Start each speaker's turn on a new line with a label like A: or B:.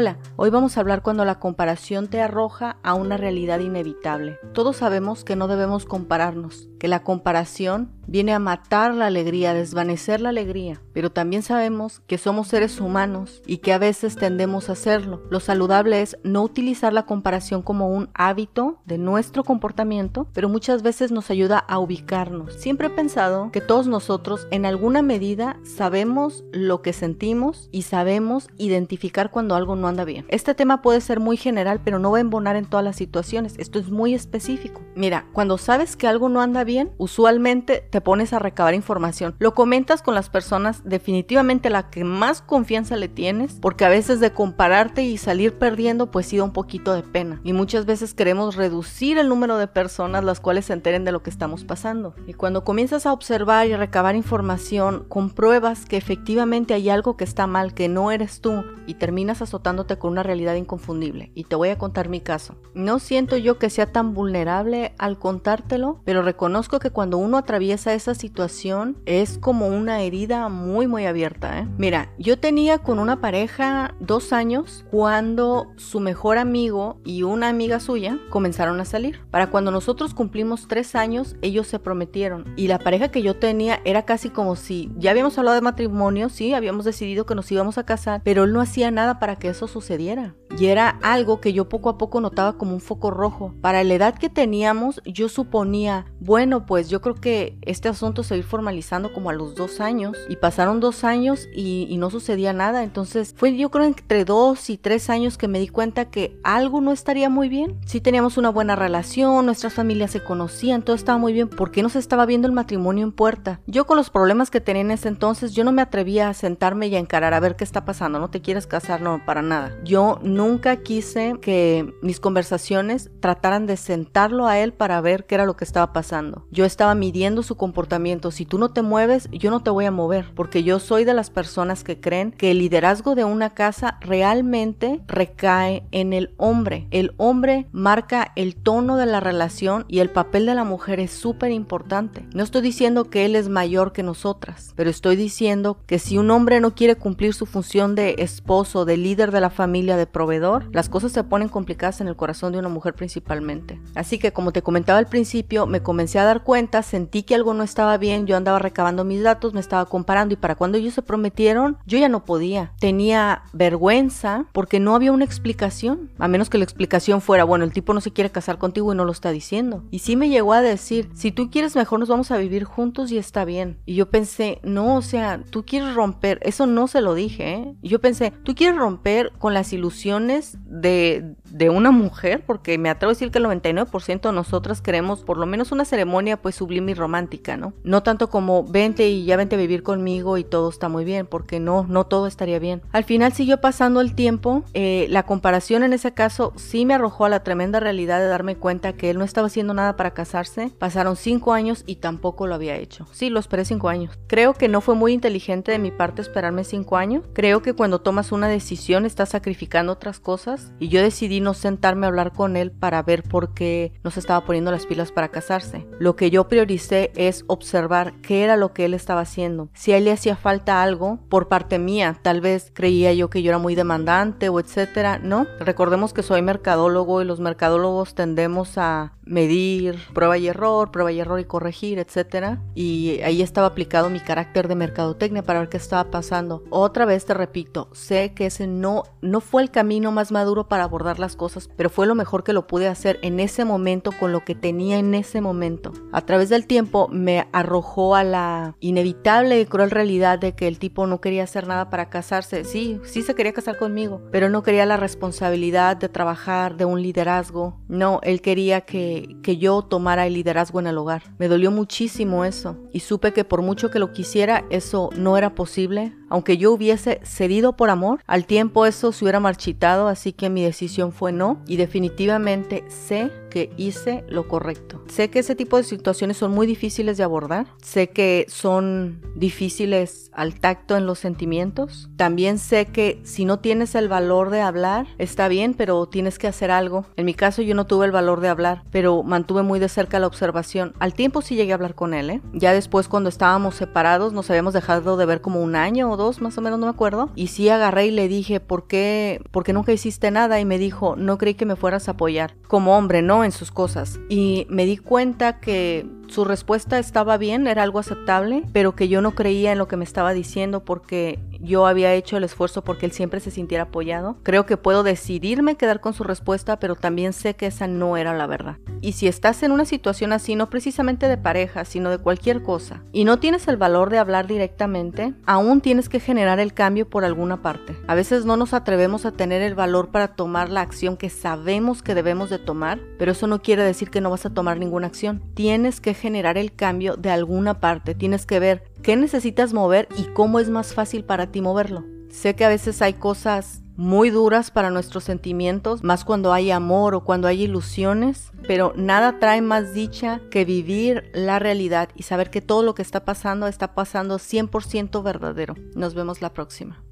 A: Hola, hoy vamos a hablar cuando la comparación te arroja a una realidad inevitable. Todos sabemos que no debemos compararnos, que la comparación viene a matar la alegría, a desvanecer la alegría, pero también sabemos que somos seres humanos y que a veces tendemos a hacerlo. Lo saludable es no utilizar la comparación como un hábito de nuestro comportamiento, pero muchas veces nos ayuda a ubicarnos. Siempre he pensado que todos nosotros en alguna medida sabemos lo que sentimos y sabemos identificar cuando algo no anda bien. Este tema puede ser muy general, pero no va a embonar en todas las situaciones. Esto es muy específico. Mira, cuando sabes que algo no anda bien, usualmente te pones a recabar información. Lo comentas con las personas definitivamente la que más confianza le tienes, porque a veces de compararte y salir perdiendo, pues sí da un poquito de pena. Y muchas veces queremos reducir el número de personas las cuales se enteren de lo que estamos pasando. Y cuando comienzas a observar y recabar información, compruebas que efectivamente hay algo que está mal, que no eres tú, y terminas azotando con una realidad inconfundible. Y te voy a contar mi caso. No siento yo que sea tan vulnerable al contártelo, pero reconozco que cuando uno atraviesa esa situación es como una herida muy muy abierta. ¿eh? Mira, yo tenía con una pareja dos años cuando su mejor amigo y una amiga suya comenzaron a salir. Para cuando nosotros cumplimos tres años, ellos se prometieron. Y la pareja que yo tenía era casi como si ya habíamos hablado de matrimonio, sí, habíamos decidido que nos íbamos a casar, pero él no hacía nada para que eso sucediera. Y era algo que yo poco a poco notaba como un foco rojo. Para la edad que teníamos, yo suponía, bueno, pues yo creo que este asunto se va a ir formalizando como a los dos años. Y pasaron dos años y, no sucedía nada. Entonces fue yo creo entre dos y tres años que me di cuenta que algo no estaría muy bien. Sí teníamos una buena relación, nuestras familias se conocían, todo estaba muy bien. ¿Por qué no se estaba viendo el matrimonio en puerta? Yo con los problemas que tenía en ese entonces, yo no me atrevía a sentarme y a encarar a ver qué está pasando. No te quieres casar, no, para nada. Yo nunca quise que mis conversaciones trataran de sentarlo a él para ver qué era lo que estaba pasando. Yo estaba midiendo su comportamiento. Si tú no te mueves, yo no te voy a mover, porque yo soy de las personas que creen que el liderazgo de una casa realmente recae en el hombre. El hombre marca el tono de la relación y el papel de la mujer es súper importante. No estoy diciendo que él es mayor que nosotras, pero estoy diciendo que si un hombre no quiere cumplir su función de esposo, de líder de la familia de proveedor, las cosas se ponen complicadas en el corazón de una mujer principalmente. Así que como te comentaba al principio, me comencé a dar cuenta, sentí que algo no estaba bien, yo andaba recabando mis datos, me estaba comparando y para cuando ellos se prometieron, yo ya no podía. Tenía vergüenza porque no había una explicación, a menos que la explicación fuera, bueno, el tipo no se quiere casar contigo y no lo está diciendo. Y sí me llegó a decir, si tú quieres mejor nos vamos a vivir juntos y está bien. Y yo pensé, no, o sea, tú quieres romper, eso no se lo dije, ¿eh? Yo pensé, tú quieres romper con las ilusiones de, de una mujer, porque me atrevo a decir que el 99% de nosotras queremos por lo menos una ceremonia pues sublime y romántica, ¿no? No tanto como vente y ya vente a vivir conmigo y todo está muy bien, porque no, no todo estaría bien. Al final siguió pasando el tiempo, eh, la comparación en ese caso sí me arrojó a la tremenda realidad de darme cuenta que él no estaba haciendo nada para casarse, pasaron cinco años y tampoco lo había hecho. Sí, lo esperé cinco años. Creo que no fue muy inteligente de mi parte esperarme cinco años. Creo que cuando tomas una decisión estás sacrificando otras cosas y yo decidí no sentarme a hablar con él para ver por qué no se estaba poniendo las pilas para casarse. Lo que yo prioricé es observar qué era lo que él estaba haciendo. Si a él le hacía falta algo por parte mía, tal vez creía yo que yo era muy demandante o etcétera, ¿no? Recordemos que soy mercadólogo y los mercadólogos tendemos a medir prueba y error, prueba y error y corregir, etcétera. Y ahí estaba aplicado mi carácter de mercadotecnia para ver qué estaba pasando. Otra vez te repito, sé que ese no no fue el camino más maduro para abordar las cosas, pero fue lo mejor que lo pude hacer en ese momento con lo que tenía en ese momento. A través del tiempo me arrojó a la inevitable y cruel realidad de que el tipo no quería hacer nada para casarse. Sí, sí se quería casar conmigo, pero no quería la responsabilidad de trabajar, de un liderazgo. No, él quería que, que yo tomara el liderazgo en el hogar. Me dolió muchísimo eso y supe que por mucho que lo quisiera, eso no era posible. Aunque yo hubiese cedido por amor, al tiempo eso se hubiera marchitado, así que mi decisión fue no y definitivamente sé que hice lo correcto. Sé que ese tipo de situaciones son muy difíciles de abordar, sé que son difíciles al tacto en los sentimientos. También sé que si no tienes el valor de hablar, está bien, pero tienes que hacer algo. En mi caso yo no tuve el valor de hablar, pero mantuve muy de cerca la observación. Al tiempo sí llegué a hablar con él, ¿eh? Ya después cuando estábamos separados nos habíamos dejado de ver como un año o más o menos, no me acuerdo. Y sí agarré y le dije, ¿por qué, ¿por qué nunca hiciste nada? Y me dijo, no creí que me fueras a apoyar. Como hombre, ¿no? En sus cosas. Y me di cuenta que su respuesta estaba bien, era algo aceptable, pero que yo no creía en lo que me estaba diciendo porque yo había hecho el esfuerzo porque él siempre se sintiera apoyado. Creo que puedo decidirme quedar con su respuesta, pero también sé que esa no era la verdad. Y si estás en una situación así, no precisamente de pareja, sino de cualquier cosa, y no tienes el valor de hablar directamente, aún tienes que generar el cambio por alguna parte. A veces no nos atrevemos a tener el valor para tomar la acción que sabemos que debemos de tomar, pero eso no quiere decir que no vas a tomar ninguna acción. Tienes que generar el cambio de alguna parte, tienes que ver qué necesitas mover y cómo es más fácil para ti moverlo. Sé que a veces hay cosas muy duras para nuestros sentimientos, más cuando hay amor o cuando hay ilusiones, pero nada trae más dicha que vivir la realidad y saber que todo lo que está pasando está pasando 100% verdadero. Nos vemos la próxima.